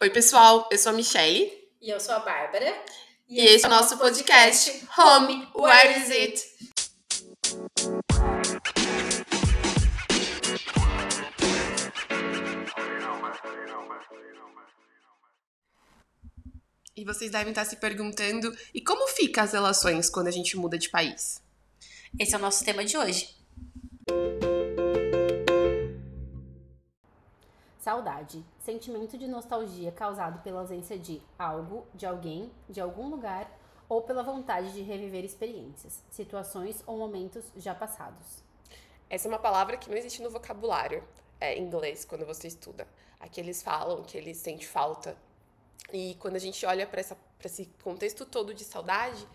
Oi, pessoal, eu sou a Michelle. E eu sou a Bárbara. E, esse é o nosso podcast, Home, Where Is It? E vocês devem estar se perguntando, e como ficam as relações quando a gente muda de país? Esse é o nosso tema de hoje. Saudade, sentimento de nostalgia causado pela ausência de algo, de alguém, de algum lugar ou pela vontade de reviver experiências, situações ou momentos já passados. Essa é uma palavra que não existe no vocabulário é, inglês quando você estuda. Aqui eles falam que eles sentem falta. E quando a gente olha para esse contexto todo de saudade,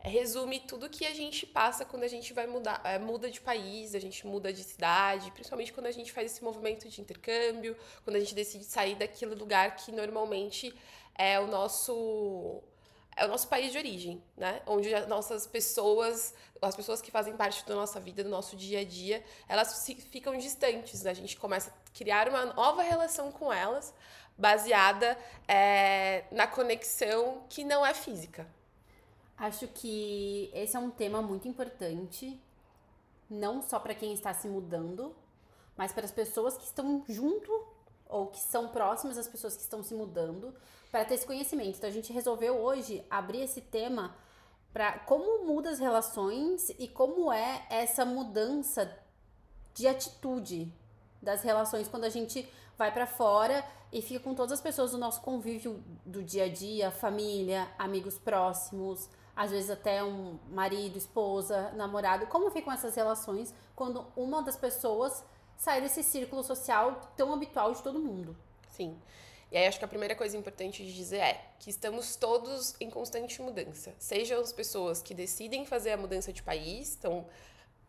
resume tudo que a gente passa quando a gente vai mudar, é, muda de país, a gente muda de cidade, principalmente quando a gente faz esse movimento de intercâmbio, quando a gente decide sair daquele lugar que normalmente é o nosso é o nosso país de origem, né? Onde as nossas pessoas, as pessoas que fazem parte da nossa vida, do nosso dia a dia, elas ficam distantes. Né? A gente começa a criar uma nova relação com elas, baseada é, na conexão que não é física, Acho que esse é um tema muito importante, não só para quem está se mudando, mas para as pessoas que estão junto ou que são próximas às pessoas que estão se mudando, para ter esse conhecimento. Então a gente resolveu hoje abrir esse tema para como muda as relações e como é essa mudança de atitude das relações quando a gente vai para fora e fica com todas as pessoas do nosso convívio do dia a dia, família, amigos próximos, às vezes até um marido, esposa, namorado. Como ficam essas relações quando uma das pessoas sai desse círculo social tão habitual de todo mundo? Sim. E aí acho que a primeira coisa importante de dizer é que estamos todos em constante mudança. Sejam as pessoas que decidem fazer a mudança de país, estão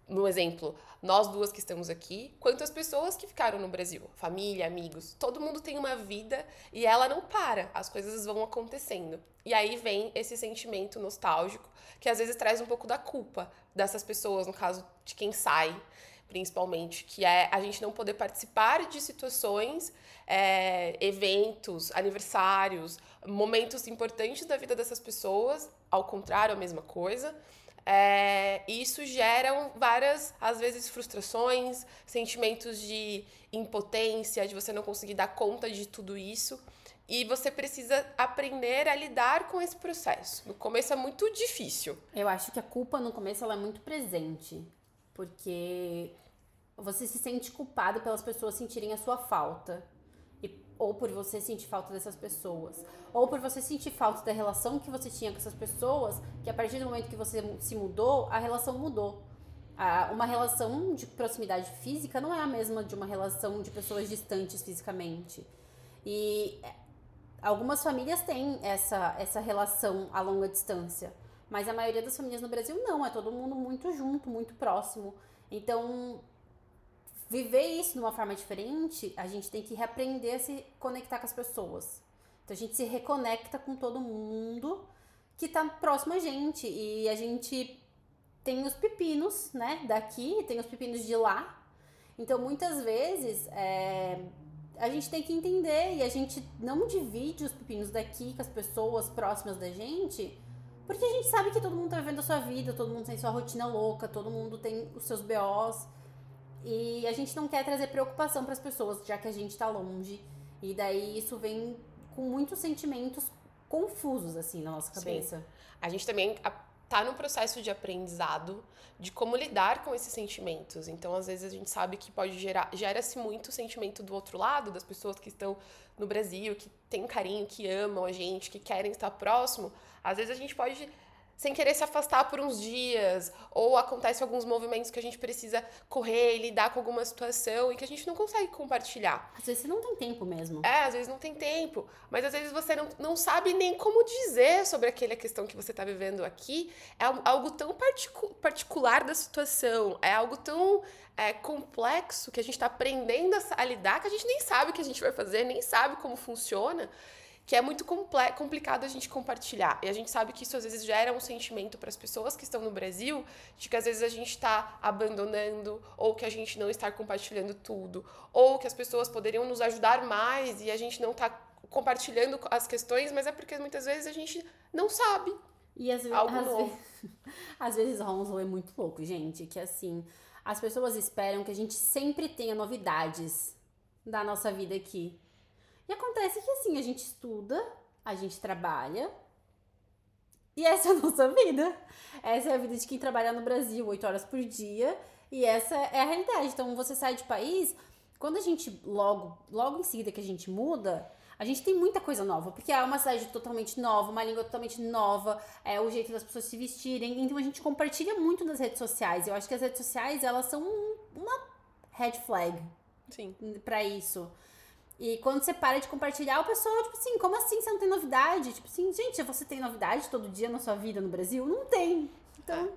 no exemplo, nós duas que estamos aqui, quantas pessoas que ficaram no Brasil, família, amigos, todo mundo tem uma vida e ela não para, as coisas vão acontecendo. E aí vem esse sentimento nostálgico que às vezes traz um pouco da culpa dessas pessoas, no caso de quem sai, principalmente, que é a gente não poder participar de situações, é, eventos, aniversários, momentos importantes da vida dessas pessoas, ao contrário, a mesma coisa. É, isso gera várias, às vezes, frustrações, sentimentos de impotência, de você não conseguir dar conta de tudo isso. E você precisa aprender a lidar com esse processo. No começo é muito difícil. Eu acho que a culpa no começo ela é muito presente. Porque você se sente culpado pelas pessoas sentirem a sua falta ou por você sentir falta dessas pessoas, ou por você sentir falta da relação que você tinha com essas pessoas, que a partir do momento que você se mudou, a relação mudou. Uma relação de proximidade física não é a mesma de uma relação de pessoas distantes fisicamente. E é, algumas famílias têm essa, essa relação a longa distância, mas a maioria das famílias no Brasil não, é todo mundo muito junto, muito próximo. Então, viver isso de uma forma diferente, a gente tem que reaprender a se conectar com as pessoas. Então a gente se reconecta com todo mundo que tá próximo a gente. E a gente tem os pepinos, né, daqui, tem os pepinos de lá. Então muitas vezes é, a gente tem que entender e a gente não divide os pepinos daqui com as pessoas próximas da gente. Porque a gente sabe que todo mundo tá vivendo a sua vida, todo mundo tem sua rotina louca, todo mundo tem os seus BOs. E a gente não quer trazer preocupação para as pessoas, já que a gente está longe. E daí isso vem com muitos sentimentos confusos, assim, na nossa cabeça. Sim. A gente também tá no processo de aprendizado de como lidar com esses sentimentos. Então, às vezes a gente sabe que pode gerar, gera-se muito sentimento do outro lado, das pessoas que estão no Brasil, que têm carinho, que amam a gente, que querem estar próximo. Às vezes a gente pode sem querer se afastar por uns dias, ou acontece alguns movimentos que a gente precisa correr e lidar com alguma situação e que a gente não consegue compartilhar. Às vezes você não tem tempo mesmo. É, às vezes não tem tempo, mas às vezes você não, não sabe nem como dizer sobre aquela questão que você está vivendo aqui. É algo tão particu particular da situação, é algo tão é, complexo que a gente está aprendendo a, a lidar que a gente nem sabe o que a gente vai fazer, nem sabe como funciona que é muito complicado a gente compartilhar. E a gente sabe que isso às vezes gera um sentimento para as pessoas que estão no Brasil de que às vezes a gente está abandonando, ou que a gente não está compartilhando tudo, ou que as pessoas poderiam nos ajudar mais e a gente não está compartilhando as questões, mas é porque muitas vezes a gente não sabe. E às, algo às novo. vezes, às vezes Ronzo é muito louco, gente, que assim, as pessoas esperam que a gente sempre tenha novidades da nossa vida aqui. E acontece que assim, a gente estuda, a gente trabalha. E essa é a nossa vida. Essa é a vida de quem trabalha no Brasil, oito horas por dia. E essa é a realidade. Então, você sai de país, quando a gente logo, logo em seguida que a gente muda, a gente tem muita coisa nova, porque é uma cidade totalmente nova, uma língua totalmente nova, é o jeito das pessoas se vestirem. Então a gente compartilha muito nas redes sociais. Eu acho que as redes sociais, elas são uma red flag Sim. para isso. E quando você para de compartilhar, o pessoal, tipo assim, como assim você não tem novidade? Tipo assim, gente, você tem novidade todo dia na sua vida no Brasil? Não tem. Então.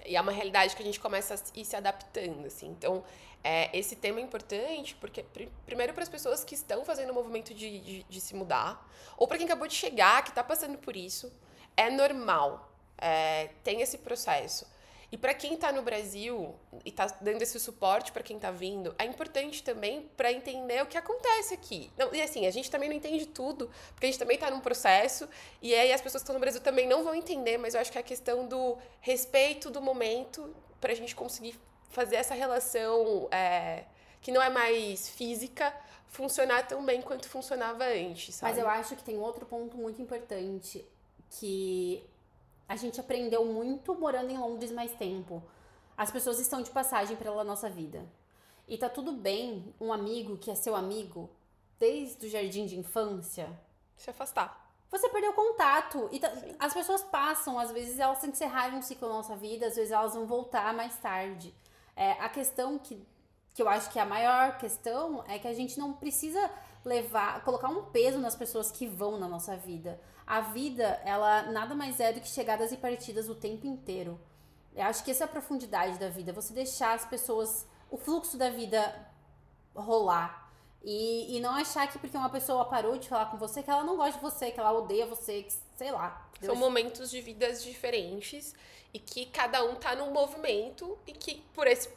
É. E é uma realidade que a gente começa a ir se adaptando, assim. Então, é, esse tema é importante porque, pr primeiro, para as pessoas que estão fazendo o movimento de, de, de se mudar, ou para quem acabou de chegar, que está passando por isso, é normal. É, tem esse processo. E para quem está no Brasil e está dando esse suporte para quem está vindo, é importante também para entender o que acontece aqui. Não, e assim, a gente também não entende tudo, porque a gente também está num processo, e aí as pessoas que estão no Brasil também não vão entender, mas eu acho que é a questão do respeito do momento para a gente conseguir fazer essa relação é, que não é mais física funcionar tão bem quanto funcionava antes. Sabe? Mas eu acho que tem outro ponto muito importante que a gente aprendeu muito morando em Londres mais tempo. As pessoas estão de passagem pela nossa vida. E tá tudo bem um amigo que é seu amigo desde o jardim de infância se afastar. Você perdeu contato. E tá, as pessoas passam, às vezes elas têm que encerrar um ciclo da nossa vida, às vezes elas vão voltar mais tarde. É, a questão que, que eu acho que é a maior questão é que a gente não precisa levar, colocar um peso nas pessoas que vão na nossa vida. A vida, ela nada mais é do que chegadas e partidas o tempo inteiro. Eu acho que essa é a profundidade da vida, você deixar as pessoas, o fluxo da vida rolar. E, e não achar que porque uma pessoa parou de falar com você, que ela não gosta de você, que ela odeia você, que, sei lá. São momentos de vidas diferentes e que cada um tá num movimento e que por esse,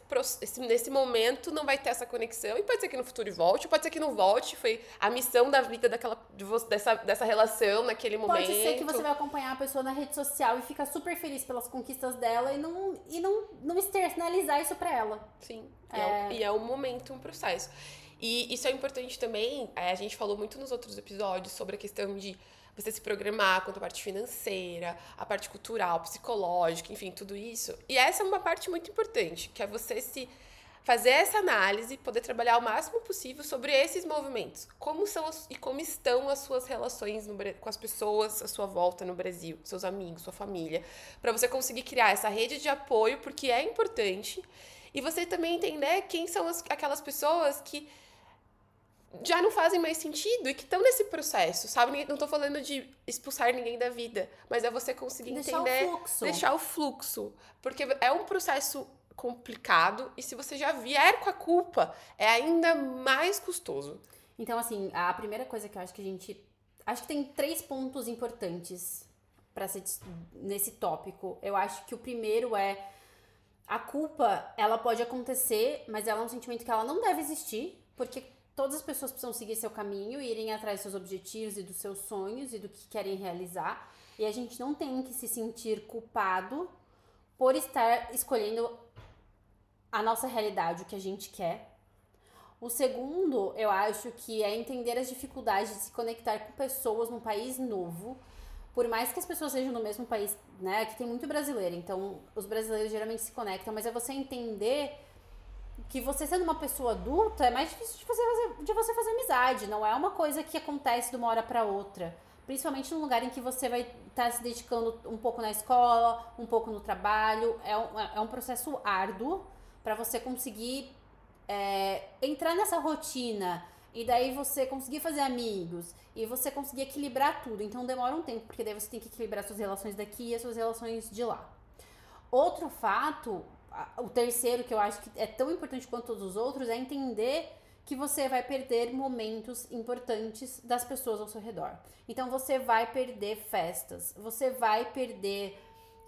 esse, nesse momento não vai ter essa conexão e pode ser que no futuro volte, pode ser que não volte, foi a missão da vida daquela de você, dessa, dessa relação naquele momento. Pode ser que você vai acompanhar a pessoa na rede social e fica super feliz pelas conquistas dela e não e não, não externalizar isso para ela. Sim. É... É, e é um momento, um processo. E isso é importante também, é, a gente falou muito nos outros episódios sobre a questão de você se programar quanto a parte financeira, a parte cultural, psicológica, enfim, tudo isso. E essa é uma parte muito importante, que é você se fazer essa análise, poder trabalhar o máximo possível sobre esses movimentos. Como são as, e como estão as suas relações no, com as pessoas à sua volta no Brasil, seus amigos, sua família, para você conseguir criar essa rede de apoio, porque é importante. E você também entender quem são as, aquelas pessoas que já não fazem mais sentido e que estão nesse processo, sabe? Não tô falando de expulsar ninguém da vida, mas é você conseguir deixar entender, o fluxo. deixar o fluxo, porque é um processo complicado e se você já vier com a culpa, é ainda mais custoso. Então, assim, a primeira coisa que eu acho que a gente acho que tem três pontos importantes para ser nesse tópico. Eu acho que o primeiro é a culpa, ela pode acontecer, mas ela é um sentimento que ela não deve existir, porque Todas as pessoas precisam seguir seu caminho, irem atrás dos seus objetivos e dos seus sonhos e do que querem realizar. E a gente não tem que se sentir culpado por estar escolhendo a nossa realidade, o que a gente quer. O segundo, eu acho que é entender as dificuldades de se conectar com pessoas num país novo. Por mais que as pessoas sejam no mesmo país, né? Que tem muito brasileiro, então os brasileiros geralmente se conectam, mas é você entender que você sendo uma pessoa adulta é mais difícil de você fazer, de você fazer amizade. Não é uma coisa que acontece de uma hora para outra. Principalmente num lugar em que você vai estar tá se dedicando um pouco na escola, um pouco no trabalho. É um, é um processo árduo para você conseguir é, entrar nessa rotina e daí você conseguir fazer amigos e você conseguir equilibrar tudo. Então demora um tempo, porque daí você tem que equilibrar suas relações daqui e as suas relações de lá. Outro fato o terceiro, que eu acho que é tão importante quanto todos os outros, é entender que você vai perder momentos importantes das pessoas ao seu redor. Então você vai perder festas, você vai perder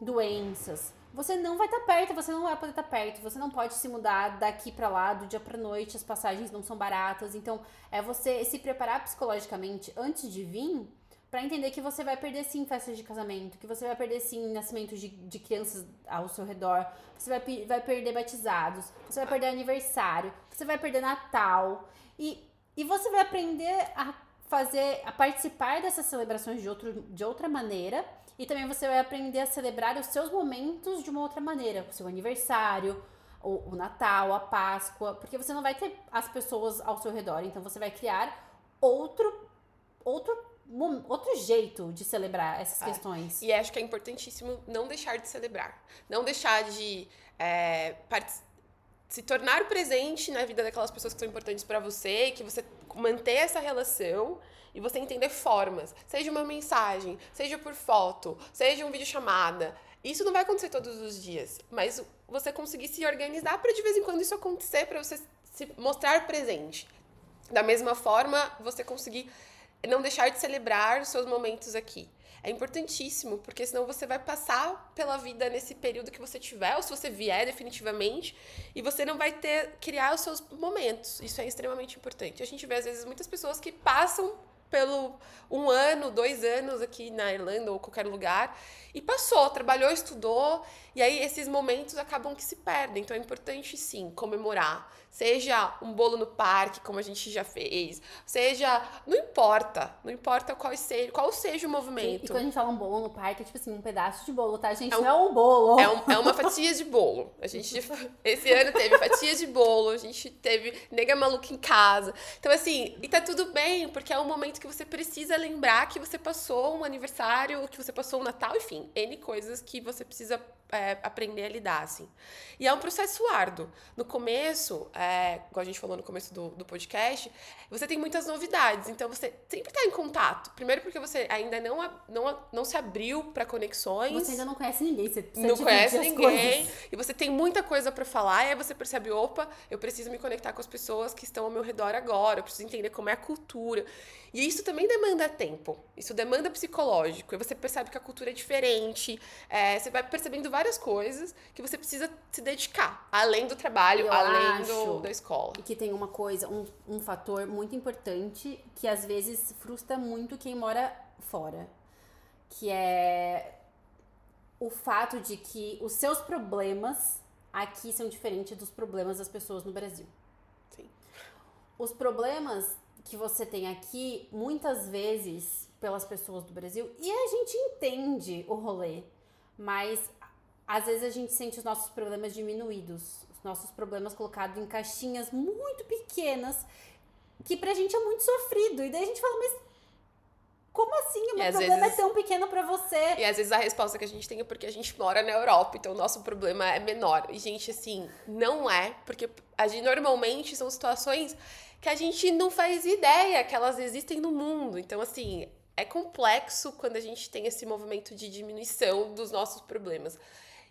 doenças. Você não vai estar tá perto, você não vai poder estar tá perto, você não pode se mudar daqui para lá do dia para noite, as passagens não são baratas. Então, é você se preparar psicologicamente antes de vir para entender que você vai perder sim festas de casamento, que você vai perder sim nascimentos de, de crianças ao seu redor, você vai, vai perder batizados, você vai perder aniversário, você vai perder Natal. E, e você vai aprender a fazer, a participar dessas celebrações de, outro, de outra maneira. E também você vai aprender a celebrar os seus momentos de uma outra maneira, o seu aniversário, o, o Natal, a Páscoa, porque você não vai ter as pessoas ao seu redor, então você vai criar outro outro outro jeito de celebrar essas é. questões. E acho que é importantíssimo não deixar de celebrar. Não deixar de é, se tornar presente na vida daquelas pessoas que são importantes para você, que você manter essa relação e você entender formas. Seja uma mensagem, seja por foto, seja um vídeo chamada. Isso não vai acontecer todos os dias, mas você conseguir se organizar para de vez em quando isso acontecer, para você se mostrar presente. Da mesma forma, você conseguir não deixar de celebrar os seus momentos aqui. É importantíssimo, porque senão você vai passar pela vida nesse período que você tiver, ou se você vier definitivamente, e você não vai ter criar os seus momentos. Isso é extremamente importante. A gente vê às vezes muitas pessoas que passam pelo um ano, dois anos aqui na Irlanda ou qualquer lugar e passou, trabalhou, estudou e aí esses momentos acabam que se perdem. Então é importante sim comemorar, seja um bolo no parque, como a gente já fez, seja, não importa, não importa qual seja, qual seja o movimento. E quando a gente fala um bolo no parque, é tipo assim, um pedaço de bolo, tá? Gente é um, não é um bolo. É, um, é uma fatia de bolo. A gente esse ano teve fatia de bolo, a gente teve nega maluca em casa. Então assim, e tá tudo bem, porque é um momento que você precisa lembrar que você passou um aniversário, que você passou um Natal, enfim, N coisas que você precisa é, aprender a lidar, assim. E é um processo árduo. No começo, é, igual a gente falou no começo do, do podcast, você tem muitas novidades, então você sempre está em contato. Primeiro porque você ainda não, não, não se abriu para conexões. Você ainda não conhece ninguém, você Não conhece ninguém. E você tem muita coisa para falar, e aí você percebe, opa, eu preciso me conectar com as pessoas que estão ao meu redor agora, eu preciso entender como é a cultura. E isso também demanda tempo, isso demanda psicológico. E você percebe que a cultura é diferente, é, você vai percebendo várias coisas que você precisa se dedicar, além do trabalho, Eu além do, da escola. E que tem uma coisa, um, um fator muito importante que às vezes frustra muito quem mora fora, que é o fato de que os seus problemas aqui são diferentes dos problemas das pessoas no Brasil. Sim. Os problemas que você tem aqui, muitas vezes, pelas pessoas do Brasil, e a gente entende o rolê, mas às vezes a gente sente os nossos problemas diminuídos, os nossos problemas colocados em caixinhas muito pequenas, que pra gente é muito sofrido. E daí a gente fala, mas como assim? O meu problema vezes... é tão pequeno para você. E às vezes a resposta que a gente tem é porque a gente mora na Europa, então o nosso problema é menor. E, gente, assim, não é, porque a gente, normalmente são situações que a gente não faz ideia que elas existem no mundo. Então, assim, é complexo quando a gente tem esse movimento de diminuição dos nossos problemas.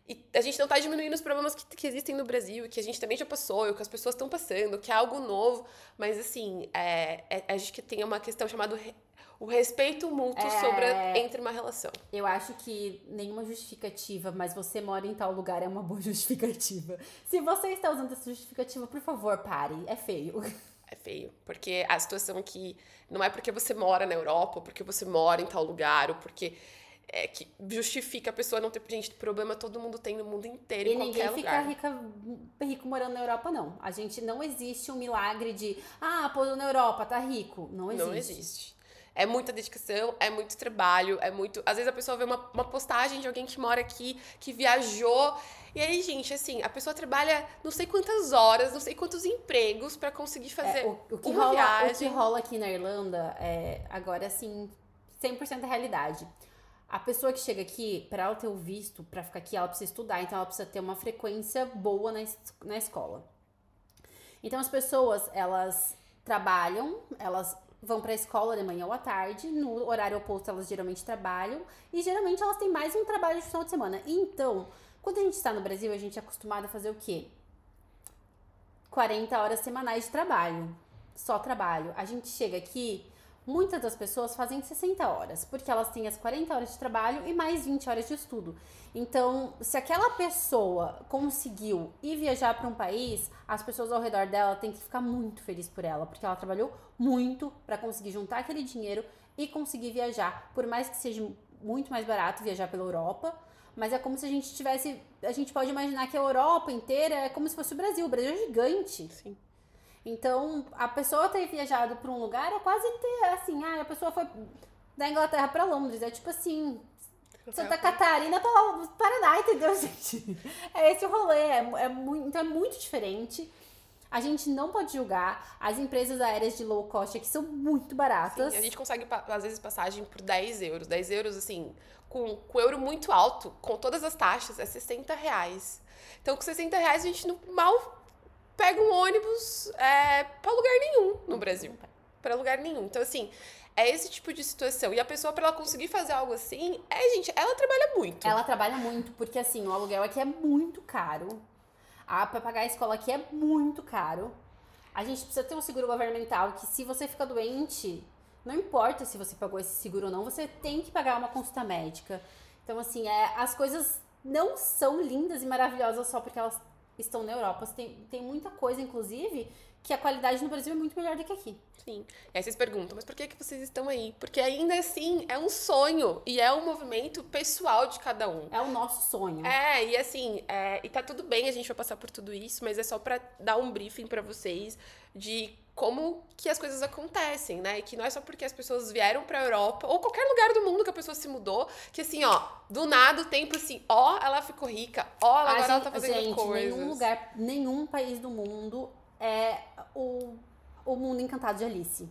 E a gente não está diminuindo os problemas que, que existem no Brasil, que a gente também já passou, que as pessoas estão passando, que é algo novo. Mas, assim, é, é, a gente tem uma questão chamada o respeito mútuo é... sobre entre uma relação. Eu acho que nenhuma justificativa, mas você mora em tal lugar é uma boa justificativa. Se você está usando essa justificativa, por favor, pare. É feio. É feio. Porque a situação aqui não é porque você mora na Europa, ou porque você mora em tal lugar, ou porque é, que justifica a pessoa não ter gente problema todo mundo tem no mundo inteiro e em qualquer lugar. ninguém fica rica, rico morando na Europa não a gente não existe um milagre de ah pô na Europa tá rico não existe não existe é muita dedicação, é muito trabalho, é muito. Às vezes a pessoa vê uma, uma postagem de alguém que mora aqui, que viajou. E aí, gente, assim, a pessoa trabalha não sei quantas horas, não sei quantos empregos para conseguir fazer é, o, o que uma rola, viagem. O que rola aqui na Irlanda é agora assim, 100% é realidade. A pessoa que chega aqui, para ela ter o visto, para ficar aqui, ela precisa estudar, então ela precisa ter uma frequência boa na, na escola. Então as pessoas, elas trabalham, elas vão para a escola de manhã ou à tarde, no horário oposto elas geralmente trabalham e geralmente elas têm mais um trabalho de final de semana. Então, quando a gente está no Brasil, a gente é acostumado a fazer o quê? 40 horas semanais de trabalho. só trabalho. A gente chega aqui, muitas das pessoas fazem 60 horas, porque elas têm as 40 horas de trabalho e mais 20 horas de estudo. Então, se aquela pessoa conseguiu ir viajar para um país, as pessoas ao redor dela têm que ficar muito felizes por ela, porque ela trabalhou muito para conseguir juntar aquele dinheiro e conseguir viajar, por mais que seja muito mais barato viajar pela Europa, mas é como se a gente tivesse, a gente pode imaginar que a Europa inteira é como se fosse o Brasil, o Brasil é gigante. Sim. Então, a pessoa ter viajado para um lugar é quase ter assim, ah, a pessoa foi da Inglaterra para Londres, é tipo assim, Santa Catarina para Paraná, entendeu, gente? É esse o rolê, é, é muito, então é muito diferente. A gente não pode julgar. As empresas aéreas de low cost aqui são muito baratas. Sim, a gente consegue, às vezes, passagem por 10 euros. 10 euros, assim, com, com euro muito alto, com todas as taxas, é 60 reais. Então, com 60 reais, a gente não, mal pega um ônibus é, para lugar nenhum no Brasil. Para lugar nenhum. Então, assim, é esse tipo de situação. E a pessoa, para ela conseguir fazer algo assim, é, gente, ela trabalha muito. Ela trabalha muito, porque, assim, o aluguel aqui é muito caro. Ah, para pagar a escola aqui é muito caro. A gente precisa ter um seguro governamental que se você fica doente, não importa se você pagou esse seguro ou não, você tem que pagar uma consulta médica. Então, assim, é, as coisas não são lindas e maravilhosas só porque elas estão na Europa. Tem, tem muita coisa, inclusive, que a qualidade no Brasil é muito melhor do que aqui. Sim. E aí vocês perguntam, mas por que, que vocês estão aí? Porque ainda assim é um sonho e é um movimento pessoal de cada um. É o nosso sonho. É, e assim, é, e tá tudo bem, a gente vai passar por tudo isso, mas é só para dar um briefing para vocês de como que as coisas acontecem, né? E que não é só porque as pessoas vieram pra Europa ou qualquer lugar do mundo que a pessoa se mudou, que assim, ó, do nada o tempo assim, ó, ela ficou rica, ó, agora gente, ela tá fazendo gente, coisas. Nenhum lugar, nenhum país do mundo é o, o mundo encantado de Alice.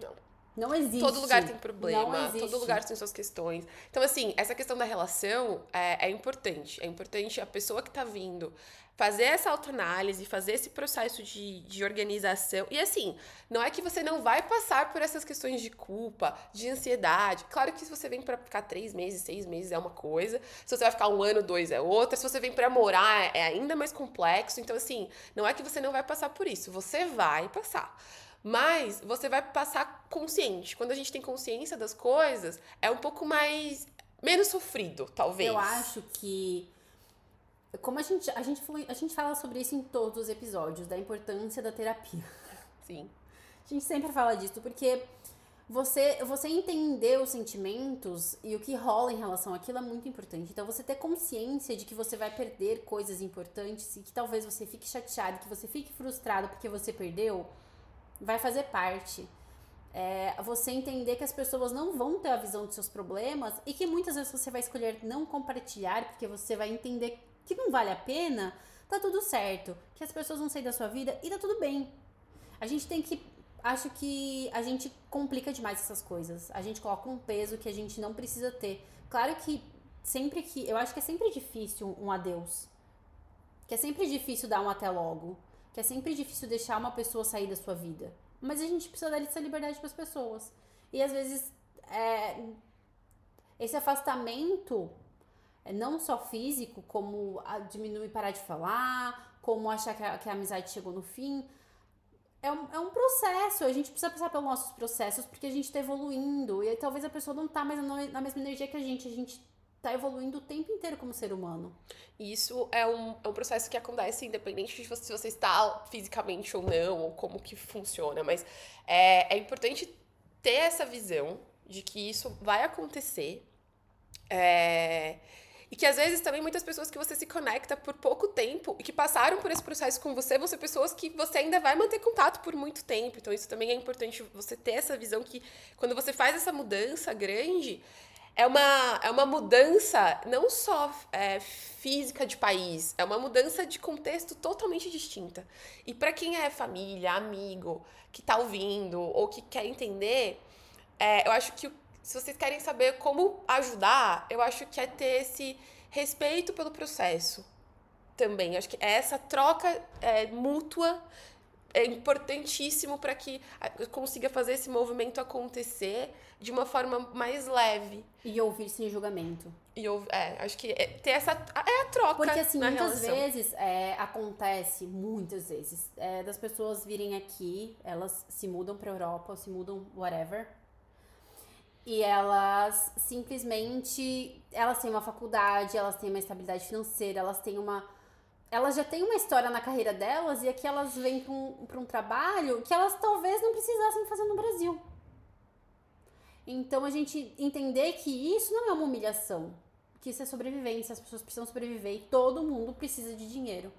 Não. Não existe. Todo lugar tem problema, todo lugar tem suas questões. Então, assim, essa questão da relação é, é importante. É importante a pessoa que tá vindo fazer essa autoanálise, fazer esse processo de, de organização. E assim, não é que você não vai passar por essas questões de culpa, de ansiedade. Claro que se você vem para ficar três meses, seis meses é uma coisa. Se você vai ficar um ano, dois é outra. Se você vem para morar é ainda mais complexo. Então, assim, não é que você não vai passar por isso. Você vai passar. Mas você vai passar consciente. Quando a gente tem consciência das coisas, é um pouco mais. menos sofrido, talvez. Eu acho que como a gente, a gente, falou, a gente fala sobre isso em todos os episódios, da importância da terapia. Sim. A gente sempre fala disso, porque você, você entender os sentimentos e o que rola em relação àquilo é muito importante. Então, você ter consciência de que você vai perder coisas importantes e que talvez você fique chateado, que você fique frustrado porque você perdeu, vai fazer parte. É, você entender que as pessoas não vão ter a visão dos seus problemas e que muitas vezes você vai escolher não compartilhar porque você vai entender que não vale a pena, tá tudo certo. Que as pessoas vão sair da sua vida e tá tudo bem. A gente tem que. Acho que a gente complica demais essas coisas. A gente coloca um peso que a gente não precisa ter. Claro que sempre que. Eu acho que é sempre difícil um adeus. Que é sempre difícil dar um até logo. Que é sempre difícil deixar uma pessoa sair da sua vida. Mas a gente precisa dar essa liberdade para as pessoas. E às vezes. É, esse afastamento é não só físico, como diminuir parar de falar, como achar que a, que a amizade chegou no fim. É um, é um processo, a gente precisa passar pelos nossos processos porque a gente tá evoluindo. E aí, talvez a pessoa não tá mais na mesma energia que a gente, a gente tá evoluindo o tempo inteiro como ser humano. Isso é um, é um processo que acontece independente de se você está fisicamente ou não, ou como que funciona, mas é, é importante ter essa visão de que isso vai acontecer. É, e que às vezes também muitas pessoas que você se conecta por pouco tempo e que passaram por esse processo com você, ser pessoas que você ainda vai manter contato por muito tempo. Então isso também é importante você ter essa visão que quando você faz essa mudança grande, é uma, é uma mudança não só é, física de país, é uma mudança de contexto totalmente distinta. E para quem é família, amigo, que tá ouvindo ou que quer entender, é, eu acho que se vocês querem saber como ajudar, eu acho que é ter esse respeito pelo processo também. Acho que é essa troca é, mútua é importantíssimo para que consiga fazer esse movimento acontecer de uma forma mais leve. E ouvir sem julgamento. E eu, é, acho que é, ter essa. É a troca. Porque, assim, muitas relação. vezes é, acontece, muitas vezes, é, das pessoas virem aqui, elas se mudam pra Europa ou se mudam whatever. E elas simplesmente. Elas têm uma faculdade, elas têm uma estabilidade financeira, elas têm uma elas já têm uma história na carreira delas e aqui elas vêm para um, um trabalho que elas talvez não precisassem fazer no Brasil. Então a gente entender que isso não é uma humilhação, que isso é sobrevivência, as pessoas precisam sobreviver e todo mundo precisa de dinheiro.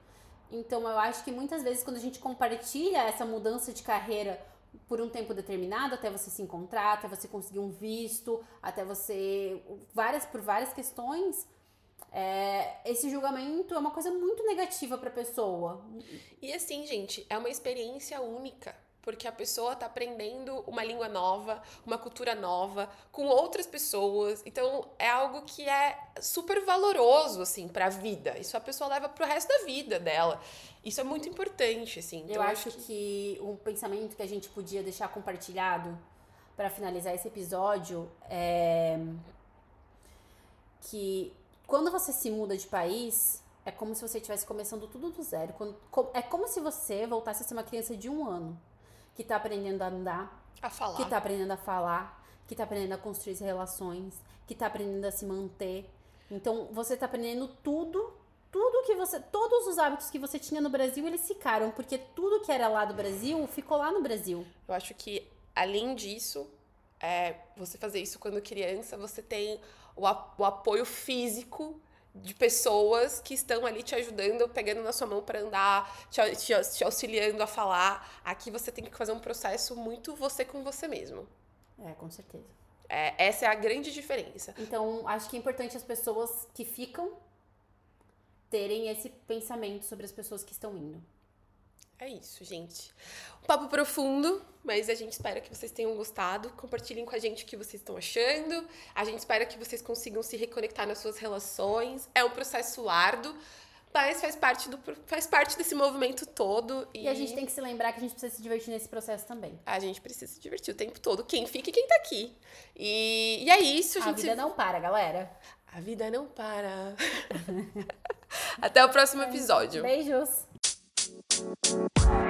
Então eu acho que muitas vezes quando a gente compartilha essa mudança de carreira por um tempo determinado, até você se encontrar, até você conseguir um visto, até você várias por várias questões, é, esse julgamento é uma coisa muito negativa para a pessoa. E assim, gente, é uma experiência única. Porque a pessoa tá aprendendo uma língua nova, uma cultura nova, com outras pessoas. Então, é algo que é super valoroso, assim, pra vida. Isso a pessoa leva pro resto da vida dela. Isso é muito importante, assim. Então, eu acho que... que um pensamento que a gente podia deixar compartilhado para finalizar esse episódio é que quando você se muda de país, é como se você estivesse começando tudo do zero. É como se você voltasse a ser uma criança de um ano, que tá aprendendo a andar, a falar. que tá aprendendo a falar, que tá aprendendo a construir relações, que tá aprendendo a se manter. Então, você tá aprendendo tudo, tudo que você, todos os hábitos que você tinha no Brasil, eles ficaram, porque tudo que era lá do Brasil ficou lá no Brasil. Eu acho que além disso, é, você fazer isso quando criança, você tem o, o apoio físico de pessoas que estão ali te ajudando, pegando na sua mão para andar, te, te, te, auxiliando a falar. Aqui você tem que fazer um processo muito você com você mesmo. É, com certeza. É, essa é a grande diferença. Então, acho que é importante as pessoas que ficam terem esse pensamento sobre as pessoas que estão indo. É isso, gente. Um papo profundo, mas a gente espera que vocês tenham gostado. Compartilhem com a gente o que vocês estão achando. A gente espera que vocês consigam se reconectar nas suas relações. É um processo árduo, mas faz parte, do, faz parte desse movimento todo. E... e a gente tem que se lembrar que a gente precisa se divertir nesse processo também. A gente precisa se divertir o tempo todo. Quem fica e quem tá aqui. E, e é isso, a gente. A vida não para, galera. A vida não para. Até o próximo episódio. Beijos. Bye.